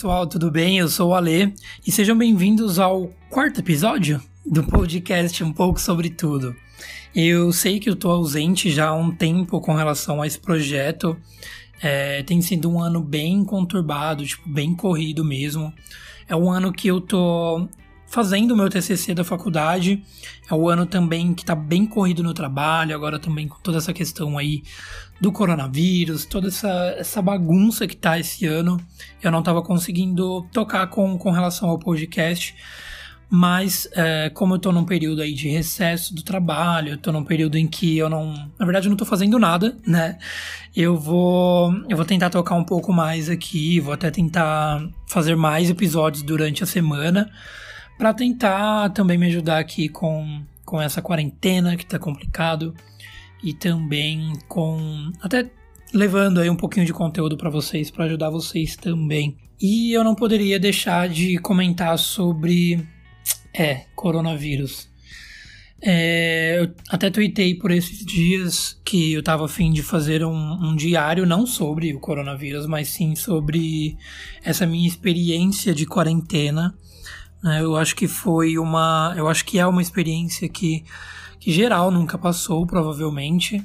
Pessoal, tudo bem? Eu sou o Ale e sejam bem-vindos ao quarto episódio do podcast Um pouco sobre tudo. Eu sei que eu tô ausente já há um tempo com relação a esse projeto. É, tem sido um ano bem conturbado, tipo, bem corrido mesmo. É um ano que eu tô fazendo o meu TCC da faculdade. É o ano também que tá bem corrido no trabalho, agora também com toda essa questão aí do coronavírus, toda essa, essa bagunça que tá esse ano. Eu não tava conseguindo tocar com, com relação ao podcast. Mas, é, como eu tô num período aí de recesso do trabalho, eu tô num período em que eu não. Na verdade, eu não tô fazendo nada, né? Eu vou. Eu vou tentar tocar um pouco mais aqui, vou até tentar fazer mais episódios durante a semana, para tentar também me ajudar aqui com, com essa quarentena que tá complicado, e também com. Até levando aí um pouquinho de conteúdo para vocês, para ajudar vocês também. E eu não poderia deixar de comentar sobre é, coronavírus. É, eu até tuitei por esses dias que eu tava afim de fazer um, um, diário, não sobre o coronavírus, mas sim sobre essa minha experiência de quarentena. Né? Eu acho que foi uma. Eu acho que é uma experiência que, que geral nunca passou, provavelmente.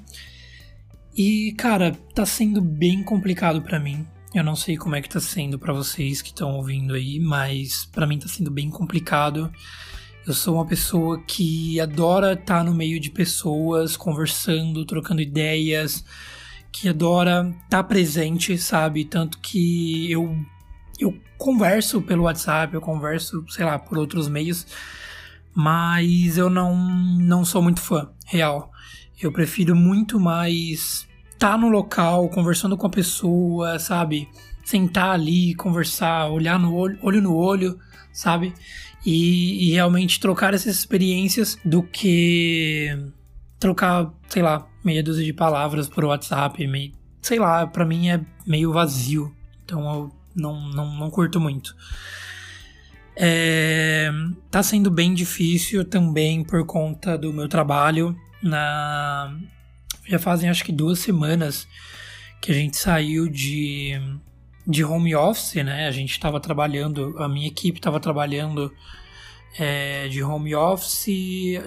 E, cara, tá sendo bem complicado para mim. Eu não sei como é que tá sendo para vocês que estão ouvindo aí, mas para mim tá sendo bem complicado. Eu sou uma pessoa que adora estar tá no meio de pessoas, conversando, trocando ideias, que adora estar tá presente, sabe? Tanto que eu eu converso pelo WhatsApp, eu converso, sei lá, por outros meios, mas eu não não sou muito fã, real. Eu prefiro muito mais tá no local, conversando com a pessoa, sabe? Sentar ali, conversar, olhar no olho, olho no olho, sabe? E, e realmente trocar essas experiências do que trocar, sei lá, meia dúzia de palavras por WhatsApp, meio, sei lá, para mim é meio vazio. Então eu não, não, não curto muito. É, tá sendo bem difícil também por conta do meu trabalho na já fazem acho que duas semanas que a gente saiu de, de home office, né? A gente estava trabalhando, a minha equipe estava trabalhando é, de home office,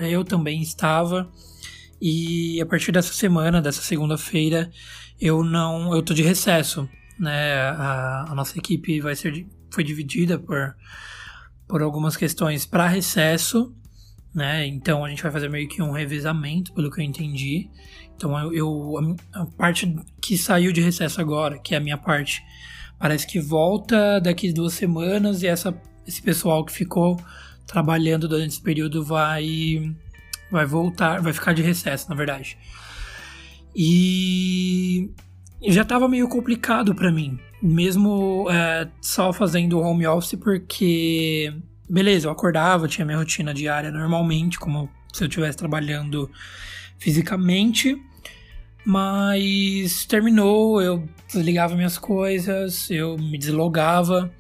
eu também estava. E a partir dessa semana, dessa segunda-feira, eu não, eu tô de recesso, né? A, a nossa equipe vai ser foi dividida por por algumas questões para recesso, né? Então a gente vai fazer meio que um revezamento, pelo que eu entendi. Então eu, eu a, a, parte que saiu de recesso agora, que é a minha parte, parece que volta daqui duas semanas e essa, esse pessoal que ficou trabalhando durante esse período vai vai voltar, vai ficar de recesso, na verdade. E já estava meio complicado para mim, mesmo é, só fazendo home office, porque beleza, eu acordava, tinha minha rotina diária normalmente, como se eu estivesse trabalhando fisicamente, mas terminou, eu desligava minhas coisas, eu me deslogava.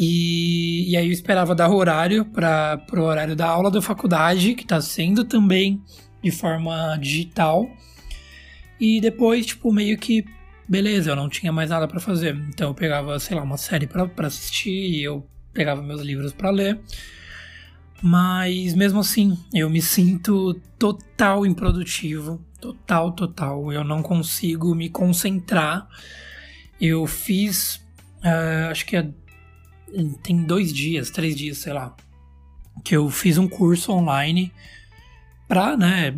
E, e aí eu esperava dar horário para o horário da aula da faculdade, que está sendo também de forma digital. E depois, tipo, meio que, beleza, eu não tinha mais nada para fazer. Então eu pegava, sei lá, uma série para assistir, eu pegava meus livros para ler. Mas mesmo assim, eu me sinto total improdutivo Total, total. Eu não consigo me concentrar. Eu fiz. Uh, acho que é, tem dois dias, três dias, sei lá. Que eu fiz um curso online pra, né,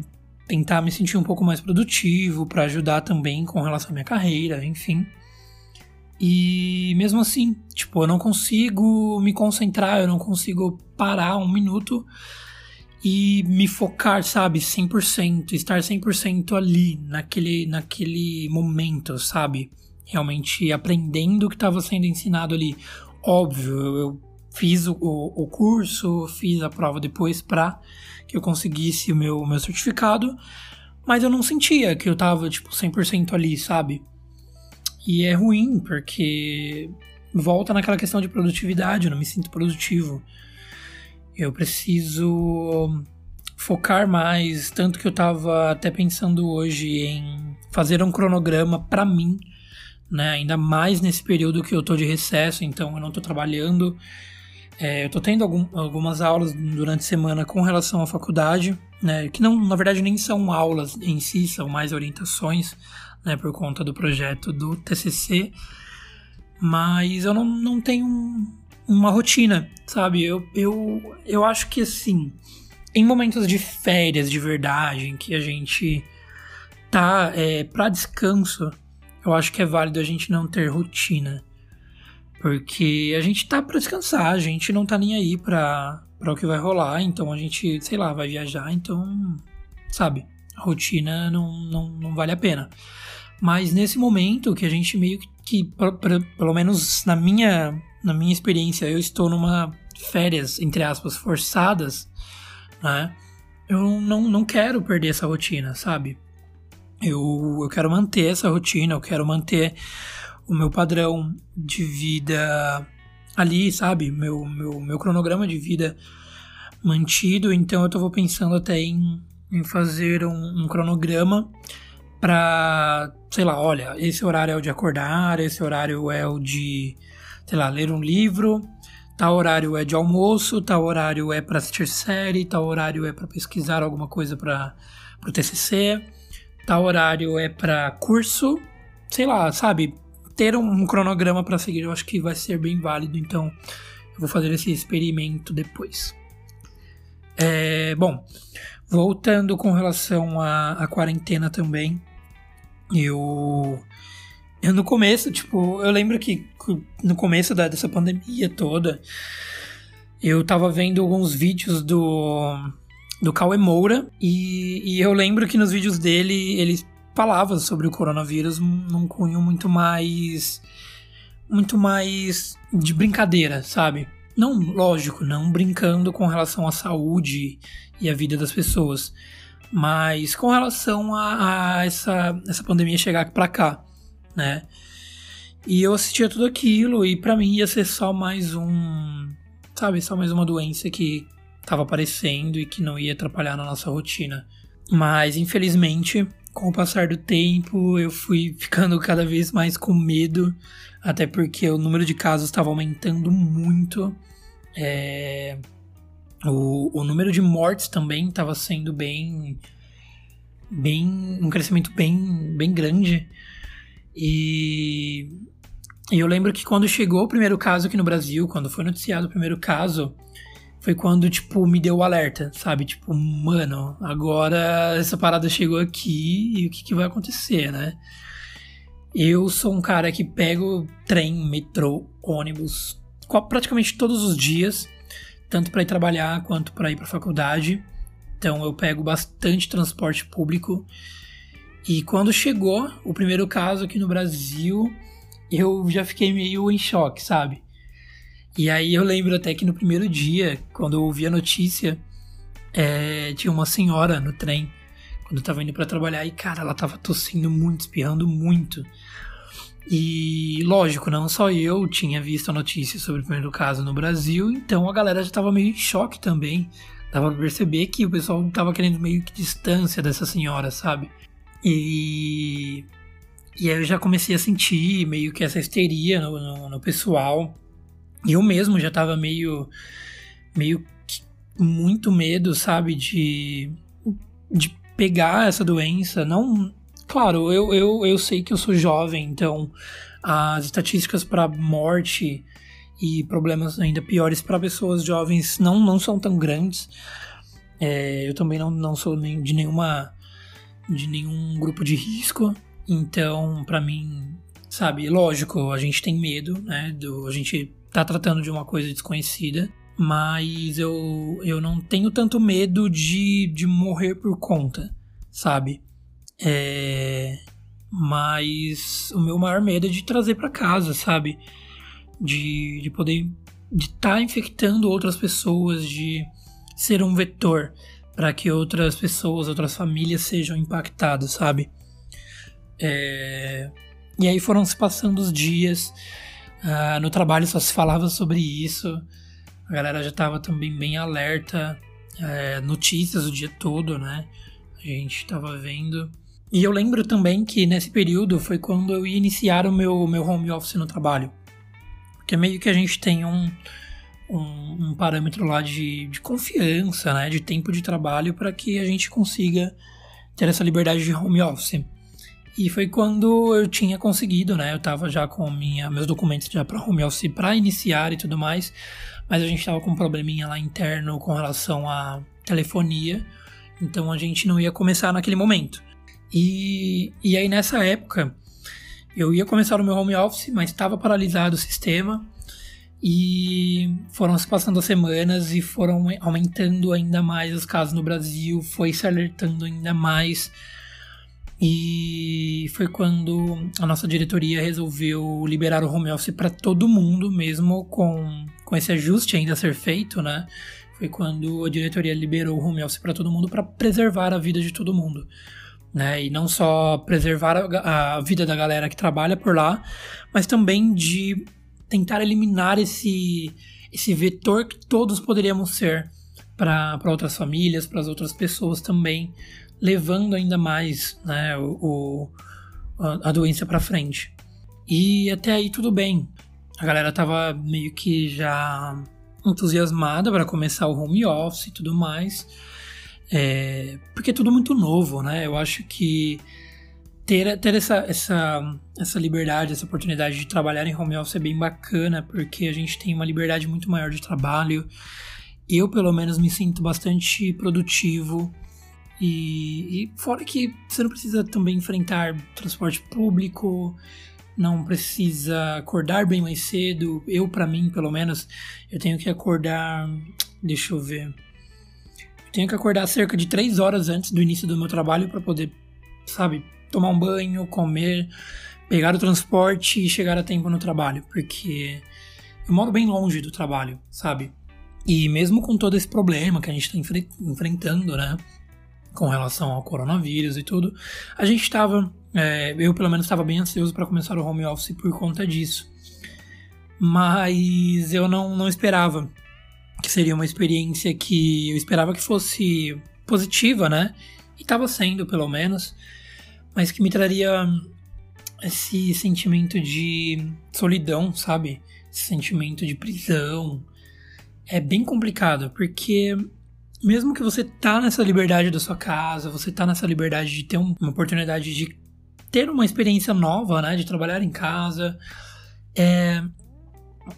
tentar me sentir um pouco mais produtivo, para ajudar também com relação à minha carreira, enfim. E mesmo assim, tipo, eu não consigo me concentrar, eu não consigo parar um minuto e me focar, sabe, 100%, estar 100% ali, naquele, naquele momento, sabe? Realmente aprendendo o que estava sendo ensinado ali. Óbvio, eu fiz o, o curso, fiz a prova depois para que eu conseguisse o meu, meu certificado, mas eu não sentia que eu tava, tipo, 100% ali, sabe? E é ruim, porque volta naquela questão de produtividade, eu não me sinto produtivo. Eu preciso focar mais, tanto que eu tava até pensando hoje em fazer um cronograma para mim, né? Ainda mais nesse período que eu tô de recesso, então eu não tô trabalhando. É, eu tô tendo algum, algumas aulas durante a semana com relação à faculdade, né? Que não, na verdade, nem são aulas em si, são mais orientações, né? Por conta do projeto do TCC. Mas eu não, não tenho uma rotina, sabe? Eu, eu, eu acho que assim, em momentos de férias de verdade, em que a gente tá é, para descanso, eu acho que é válido a gente não ter rotina. Porque a gente tá para descansar, a gente não tá nem aí pra, pra o que vai rolar, então a gente, sei lá, vai viajar, então, sabe, a rotina não, não, não vale a pena. Mas nesse momento que a gente meio que, pra, pra, pelo menos na minha, na minha experiência, eu estou numa férias, entre aspas, forçadas, né? Eu não, não quero perder essa rotina, sabe? Eu, eu quero manter essa rotina, eu quero manter o meu padrão de vida ali, sabe? Meu, meu, meu cronograma de vida mantido. Então eu tô pensando até em, em fazer um, um cronograma para, sei lá, olha, esse horário é o de acordar, esse horário é o de, sei lá, ler um livro, tal horário é de almoço, tal horário é para assistir série, tal horário é para pesquisar alguma coisa para o TCC, tal horário é para curso, sei lá, sabe? Ter um cronograma para seguir, eu acho que vai ser bem válido, então eu vou fazer esse experimento depois. É, bom, voltando com relação à, quarentena também, eu, eu no começo, tipo, eu lembro que no começo da, dessa pandemia toda, eu tava vendo alguns vídeos do do Cauê Moura e, e eu lembro que nos vídeos dele ele falava sobre o coronavírus num cunho muito mais. muito mais de brincadeira, sabe? Não, lógico, não brincando com relação à saúde e à vida das pessoas, mas com relação a, a essa, essa pandemia chegar pra cá, né? E eu assistia tudo aquilo e para mim ia ser só mais um, sabe, só mais uma doença que tava aparecendo e que não ia atrapalhar na nossa rotina. Mas infelizmente com o passar do tempo, eu fui ficando cada vez mais com medo, até porque o número de casos estava aumentando muito. É... O, o número de mortes também estava sendo bem. bem. um crescimento bem, bem grande. E, e eu lembro que quando chegou o primeiro caso aqui no Brasil, quando foi noticiado o primeiro caso, foi quando, tipo, me deu o alerta, sabe? Tipo, mano, agora essa parada chegou aqui e o que, que vai acontecer, né? Eu sou um cara que pego trem, metrô, ônibus praticamente todos os dias, tanto para ir trabalhar quanto para ir para faculdade. Então eu pego bastante transporte público. E quando chegou o primeiro caso aqui no Brasil, eu já fiquei meio em choque, sabe? E aí eu lembro até que no primeiro dia, quando eu ouvi a notícia, é, tinha uma senhora no trem, quando eu tava indo para trabalhar, e cara, ela tava tossindo muito, espirrando muito. E lógico, não só eu tinha visto a notícia sobre o primeiro caso no Brasil, então a galera já tava meio em choque também. Dava pra perceber que o pessoal tava querendo meio que distância dessa senhora, sabe? E. E aí eu já comecei a sentir meio que essa histeria no, no, no pessoal. Eu mesmo já tava meio. meio muito medo, sabe, de. de pegar essa doença. Não. Claro, eu, eu, eu sei que eu sou jovem, então as estatísticas para morte e problemas ainda piores para pessoas jovens não, não são tão grandes. É, eu também não, não sou nem de nenhuma de nenhum grupo de risco, então para mim, sabe, lógico, a gente tem medo, né? Do, a gente tá tratando de uma coisa desconhecida, mas eu, eu não tenho tanto medo de, de morrer por conta, sabe? É, mas o meu maior medo é de trazer para casa, sabe? De, de poder de estar tá infectando outras pessoas, de ser um vetor para que outras pessoas, outras famílias sejam impactadas, sabe? É... E aí foram se passando os dias Uh, no trabalho só se falava sobre isso. A galera já estava também bem alerta. É, notícias o dia todo, né? A gente estava vendo. E eu lembro também que nesse período foi quando eu ia iniciar o meu, meu home office no trabalho. Porque meio que a gente tem um, um, um parâmetro lá de, de confiança, né? De tempo de trabalho para que a gente consiga ter essa liberdade de home office. E foi quando eu tinha conseguido, né? Eu tava já com minha, meus documentos já para home office para iniciar e tudo mais, mas a gente tava com um probleminha lá interno com relação à telefonia, então a gente não ia começar naquele momento. E, e aí nessa época eu ia começar o meu home office, mas estava paralisado o sistema e foram se passando as semanas e foram aumentando ainda mais os casos no Brasil, foi se alertando ainda mais. E foi quando a nossa diretoria resolveu liberar o home office para todo mundo, mesmo com, com esse ajuste ainda a ser feito, né? Foi quando a diretoria liberou o home office para todo mundo para preservar a vida de todo mundo. Né? E não só preservar a, a vida da galera que trabalha por lá, mas também de tentar eliminar esse, esse vetor que todos poderíamos ser para outras famílias, para as outras pessoas também, levando ainda mais né, o, o a doença para frente. E até aí tudo bem. A galera tava meio que já entusiasmada para começar o home office e tudo mais. É, porque é tudo muito novo, né? Eu acho que ter, ter essa, essa, essa liberdade, essa oportunidade de trabalhar em home office é bem bacana, porque a gente tem uma liberdade muito maior de trabalho. Eu, pelo menos, me sinto bastante produtivo e, e, fora que você não precisa também enfrentar transporte público, não precisa acordar bem mais cedo. Eu, para mim, pelo menos, eu tenho que acordar. Deixa eu ver. Eu tenho que acordar cerca de três horas antes do início do meu trabalho para poder, sabe, tomar um banho, comer, pegar o transporte e chegar a tempo no trabalho, porque eu moro bem longe do trabalho, sabe? E mesmo com todo esse problema que a gente está enfre enfrentando, né? Com relação ao coronavírus e tudo, a gente estava, é, eu pelo menos estava bem ansioso para começar o home office por conta disso. Mas eu não, não esperava que seria uma experiência que eu esperava que fosse positiva, né? E estava sendo, pelo menos, mas que me traria esse sentimento de solidão, sabe? Esse sentimento de prisão. É bem complicado, porque mesmo que você tá nessa liberdade da sua casa, você tá nessa liberdade de ter um, uma oportunidade de ter uma experiência nova, né, de trabalhar em casa, é,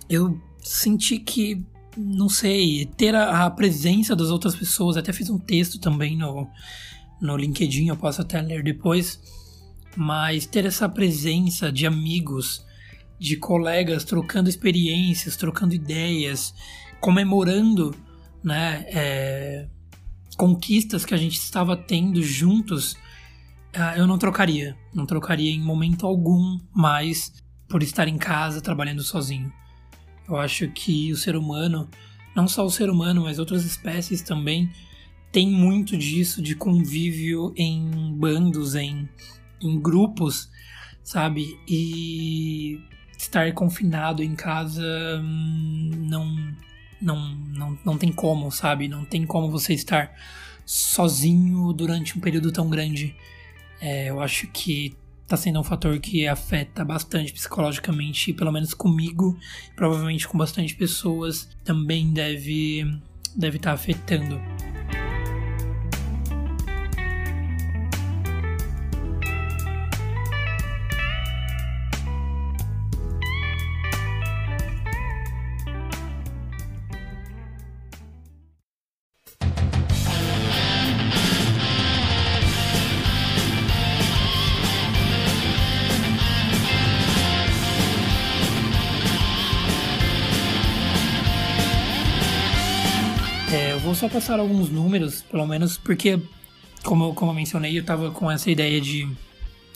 eu senti que, não sei, ter a, a, presença das outras pessoas, até fiz um texto também no, no LinkedIn, eu posso até ler depois, mas ter essa presença de amigos, de colegas trocando experiências, trocando ideias, comemorando né, é, conquistas que a gente estava tendo juntos, é, eu não trocaria. Não trocaria em momento algum mais por estar em casa trabalhando sozinho. Eu acho que o ser humano, não só o ser humano, mas outras espécies também, tem muito disso de convívio em bandos, em, em grupos, sabe? E estar confinado em casa hum, não não, não, não tem como, sabe? Não tem como você estar sozinho durante um período tão grande. É, eu acho que tá sendo um fator que afeta bastante psicologicamente, pelo menos comigo, provavelmente com bastante pessoas, também deve deve estar tá afetando. Só passar alguns números, pelo menos, porque, como, como eu mencionei, eu tava com essa ideia de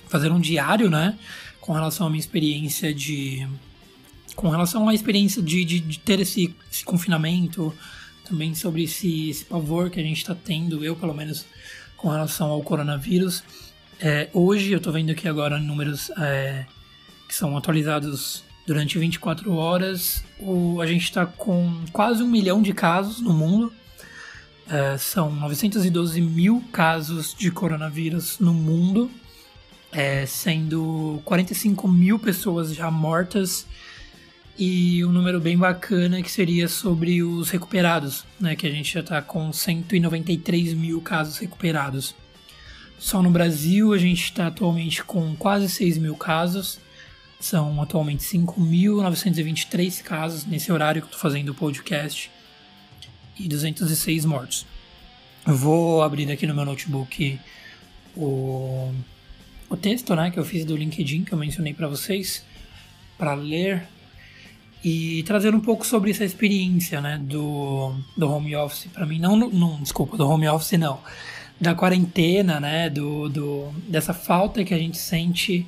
fazer um diário, né? Com relação à minha experiência de. Com relação à experiência de, de, de ter esse, esse, confinamento, também sobre esse, esse pavor que a gente está tendo, eu pelo menos, com relação ao coronavírus. É, hoje, eu tô vendo aqui agora números é, que são atualizados durante 24 horas. O, a gente está com quase um milhão de casos no mundo. É, são 912 mil casos de coronavírus no mundo. é, sendo 45 mil pessoas já mortas e um número bem bacana que seria sobre os recuperados, né? Que a gente já está com 193 mil casos recuperados. Só no Brasil a gente está atualmente com quase 6 mil casos. São atualmente 5.923 casos nesse horário que eu estou fazendo o podcast e 206 mortos. Eu vou abrir aqui no meu notebook o, o texto né, que eu fiz do LinkedIn que eu mencionei para vocês para ler e trazer um pouco sobre essa experiência, né, do, do home office para mim, não, não, desculpa, do home office não, da quarentena, né, do, do, dessa falta que a gente sente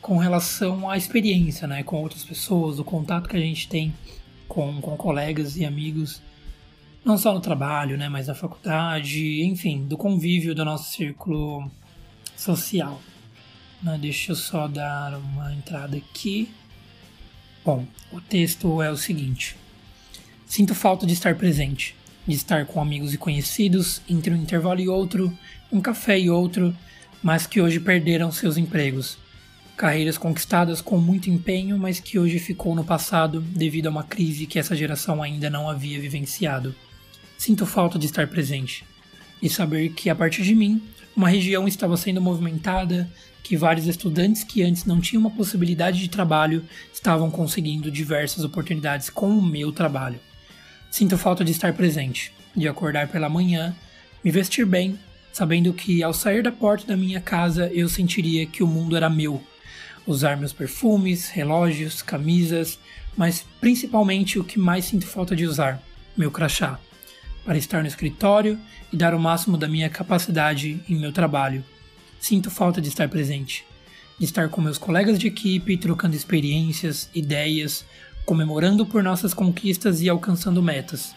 com relação à experiência, né, com outras pessoas, do contato que a gente tem com, com colegas e amigos, não só no trabalho, né, mas na faculdade, enfim, do convívio do nosso círculo social. Né, deixa eu só dar uma entrada aqui. Bom, o texto é o seguinte: Sinto falta de estar presente, de estar com amigos e conhecidos entre um intervalo e outro, um café e outro, mas que hoje perderam seus empregos. Carreiras conquistadas com muito empenho, mas que hoje ficou no passado devido a uma crise que essa geração ainda não havia vivenciado. Sinto falta de estar presente e saber que a partir de mim, uma região estava sendo movimentada, que vários estudantes que antes não tinham uma possibilidade de trabalho estavam conseguindo diversas oportunidades com o meu trabalho. Sinto falta de estar presente, de acordar pela manhã, me vestir bem, sabendo que ao sair da porta da minha casa eu sentiria que o mundo era meu. Usar meus perfumes, relógios, camisas, mas principalmente o que mais sinto falta de usar, meu crachá, para estar no escritório e dar o máximo da minha capacidade em meu trabalho Sinto falta de estar presente, de estar com meus colegas de equipe, trocando experiências, ideias, comemorando por nossas conquistas e alcançando metas.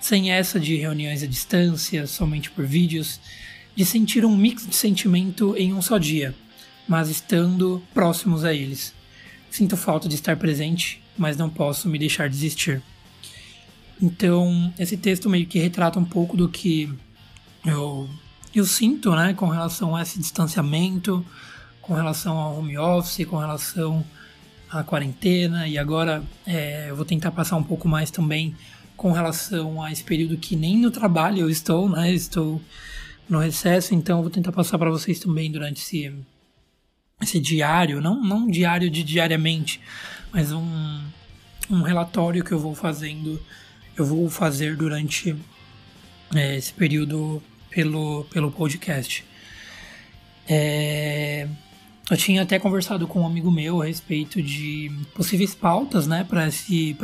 Sem essa de reuniões à distância, somente por vídeos, de sentir um mix de sentimento em um só dia, mas estando próximos a eles. Sinto falta de estar presente, mas não posso me deixar desistir. Então, esse texto meio que retrata um pouco do que eu eu sinto, né, com relação a esse distanciamento, com relação ao home office, com relação à quarentena, e agora é, eu vou tentar passar um pouco mais também com relação a esse período que nem no trabalho eu estou, né, estou no recesso, então eu vou tentar passar para vocês também durante esse, esse diário, não, não diário de diariamente, mas um, um relatório que eu vou fazendo, eu vou fazer durante é, esse período pelo, pelo podcast. É, eu tinha até conversado com um amigo meu a respeito de possíveis pautas, né, para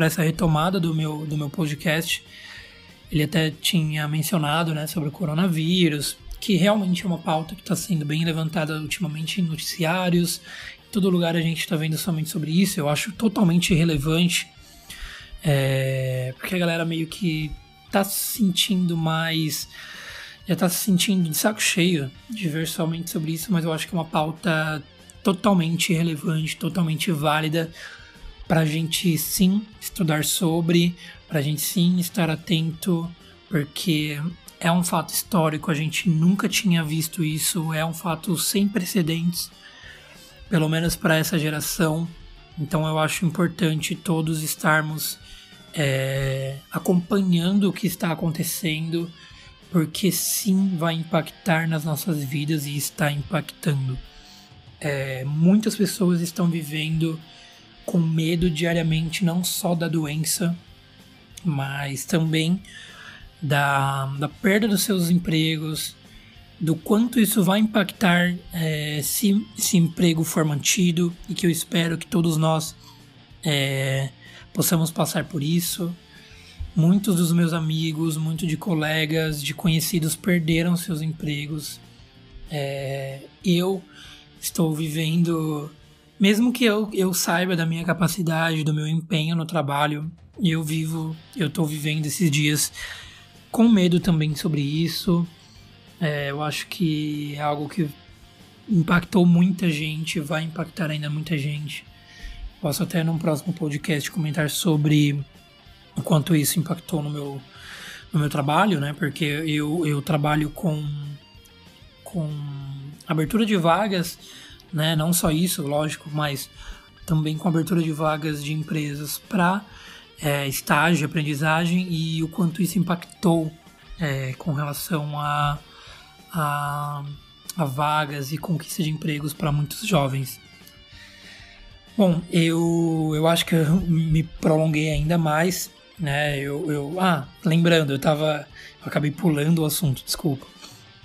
essa retomada do meu, do meu podcast. Ele até tinha mencionado, né, sobre o coronavírus, que realmente é uma pauta que está sendo bem levantada ultimamente em noticiários. Em todo lugar a gente está vendo somente sobre isso. Eu acho totalmente irrelevante, é, porque a galera meio que está se sentindo mais já está se sentindo de saco cheio de ver somente sobre isso, mas eu acho que é uma pauta totalmente relevante, totalmente válida para a gente sim estudar sobre, para a gente sim estar atento, porque é um fato histórico, a gente nunca tinha visto isso, é um fato sem precedentes, pelo menos para essa geração. Então eu acho importante todos estarmos é, acompanhando o que está acontecendo porque sim vai impactar nas nossas vidas e está impactando. É, muitas pessoas estão vivendo com medo diariamente, não só da doença, mas também da, da perda dos seus empregos, do quanto isso vai impactar é, se esse emprego for mantido e que eu espero que todos nós é, possamos passar por isso. Muitos dos meus amigos, muitos de colegas, de conhecidos perderam seus empregos. É, eu estou vivendo, mesmo que eu, eu saiba da minha capacidade, do meu empenho no trabalho, eu vivo, eu estou vivendo esses dias com medo também sobre isso. É, eu acho que é algo que impactou muita gente, vai impactar ainda muita gente. Posso até num próximo podcast comentar sobre o quanto isso impactou no meu, no meu trabalho, né? Porque eu, eu trabalho com, com abertura de vagas né? Não só isso, lógico, mas também com abertura de vagas de empresas para é, estágio, aprendizagem e o quanto isso impactou é, com relação a, a, a vagas e conquista de empregos para muitos jovens. Bom, eu, eu acho que eu me prolonguei ainda mais, né? Eu, eu ah, lembrando, eu tava, eu acabei pulando o assunto, desculpa.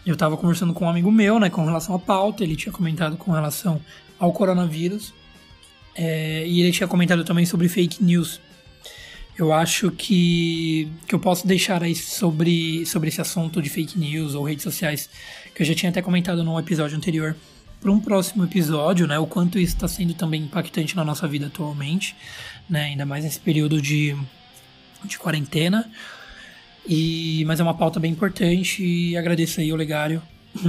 Eu tava conversando com um amigo meu, né, com relação à pauta, ele tinha comentado com relação ao coronavírus, é, e ele tinha comentado também sobre fake news. Eu acho que, que eu posso deixar aí sobre, sobre esse assunto de fake news ou redes sociais, que eu já tinha até comentado no episódio anterior, para um próximo episódio, né? O quanto isso está sendo também impactante na nossa vida atualmente, né? Ainda mais nesse período de, de quarentena. E, mas é uma pauta bem importante e agradeço aí o Legário.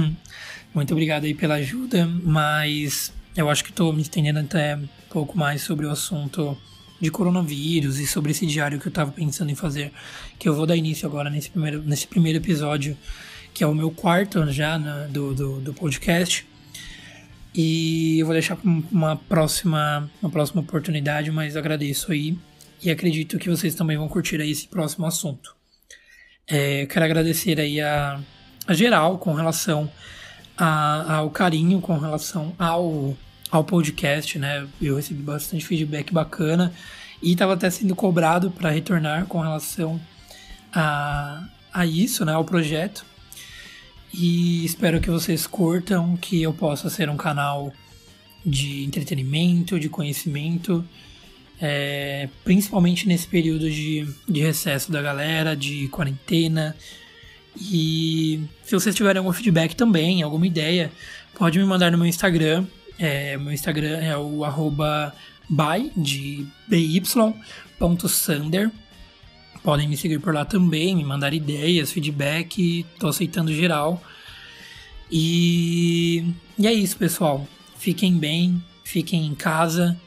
Muito obrigado aí pela ajuda, mas eu acho que estou me estendendo até um pouco mais sobre o assunto de coronavírus e sobre esse diário que eu estava pensando em fazer, que eu vou dar início agora nesse primeiro, nesse primeiro episódio, que é o meu quarto já né, do, do, do podcast. E eu vou deixar para uma próxima, uma próxima oportunidade, mas agradeço aí e acredito que vocês também vão curtir aí esse próximo assunto. É, quero agradecer aí a, a geral com relação a, ao carinho, com relação ao, ao podcast, né? Eu recebi bastante feedback bacana e estava até sendo cobrado para retornar com relação a, a isso, né? Ao projeto. E espero que vocês curtam, que eu possa ser um canal de entretenimento, de conhecimento, é, principalmente nesse período de, de recesso da galera, de quarentena. E se vocês tiverem algum feedback também, alguma ideia, pode me mandar no meu Instagram. É, meu Instagram é o arroba by, de by.sander. Podem me seguir por lá também, me mandar ideias, feedback, tô aceitando geral. E, e é isso, pessoal. Fiquem bem, fiquem em casa,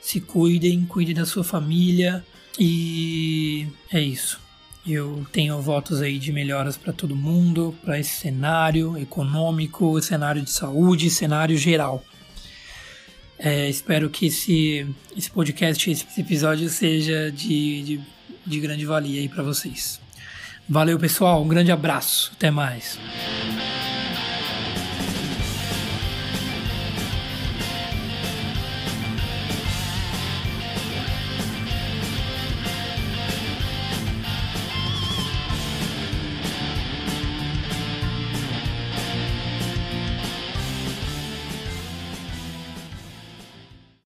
se cuidem, cuidem da sua família e é isso. Eu tenho votos aí de melhoras para todo mundo, para esse cenário econômico, cenário de saúde, cenário geral. É, espero que esse, esse podcast, esse episódio seja de, de de grande valia aí para vocês. Valeu, pessoal. Um grande abraço. Até mais.